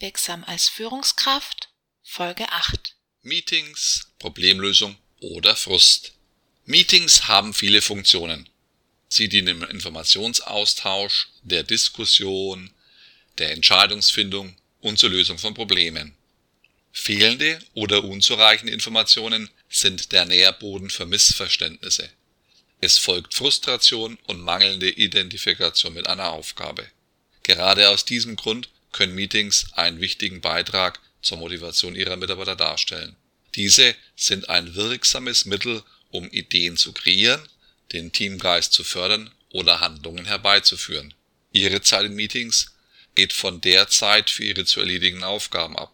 Wirksam als Führungskraft Folge 8 Meetings, Problemlösung oder Frust. Meetings haben viele Funktionen. Sie dienen im Informationsaustausch, der Diskussion, der Entscheidungsfindung und zur Lösung von Problemen. Fehlende oder unzureichende Informationen sind der Nährboden für Missverständnisse. Es folgt Frustration und mangelnde Identifikation mit einer Aufgabe. Gerade aus diesem Grund können Meetings einen wichtigen Beitrag zur Motivation Ihrer Mitarbeiter darstellen. Diese sind ein wirksames Mittel, um Ideen zu kreieren, den Teamgeist zu fördern oder Handlungen herbeizuführen. Ihre Zeit in Meetings geht von der Zeit für Ihre zu erledigenden Aufgaben ab.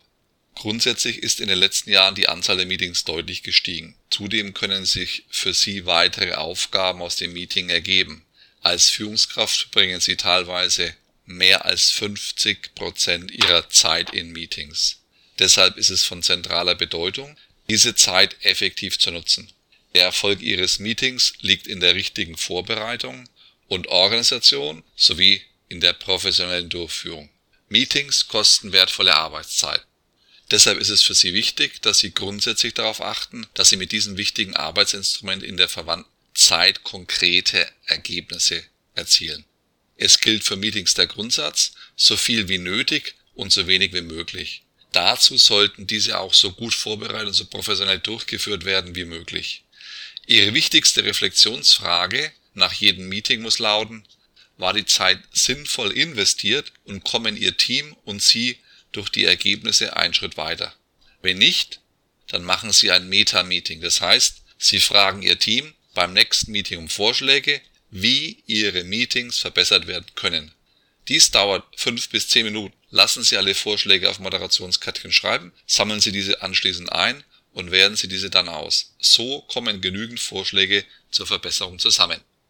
Grundsätzlich ist in den letzten Jahren die Anzahl der Meetings deutlich gestiegen. Zudem können sich für Sie weitere Aufgaben aus dem Meeting ergeben. Als Führungskraft verbringen Sie teilweise mehr als 50 Prozent ihrer Zeit in Meetings. Deshalb ist es von zentraler Bedeutung, diese Zeit effektiv zu nutzen. Der Erfolg Ihres Meetings liegt in der richtigen Vorbereitung und Organisation sowie in der professionellen Durchführung. Meetings kosten wertvolle Arbeitszeit. Deshalb ist es für Sie wichtig, dass Sie grundsätzlich darauf achten, dass Sie mit diesem wichtigen Arbeitsinstrument in der verwandten Zeit konkrete Ergebnisse erzielen. Es gilt für Meetings der Grundsatz, so viel wie nötig und so wenig wie möglich. Dazu sollten diese auch so gut vorbereitet und so professionell durchgeführt werden wie möglich. Ihre wichtigste Reflexionsfrage nach jedem Meeting muss lauten, war die Zeit sinnvoll investiert und kommen Ihr Team und Sie durch die Ergebnisse einen Schritt weiter? Wenn nicht, dann machen Sie ein Meta-Meeting. Das heißt, Sie fragen Ihr Team beim nächsten Meeting um Vorschläge, wie Ihre Meetings verbessert werden können. Dies dauert fünf bis zehn Minuten. Lassen Sie alle Vorschläge auf Moderationskärtchen schreiben, sammeln Sie diese anschließend ein und wählen Sie diese dann aus. So kommen genügend Vorschläge zur Verbesserung zusammen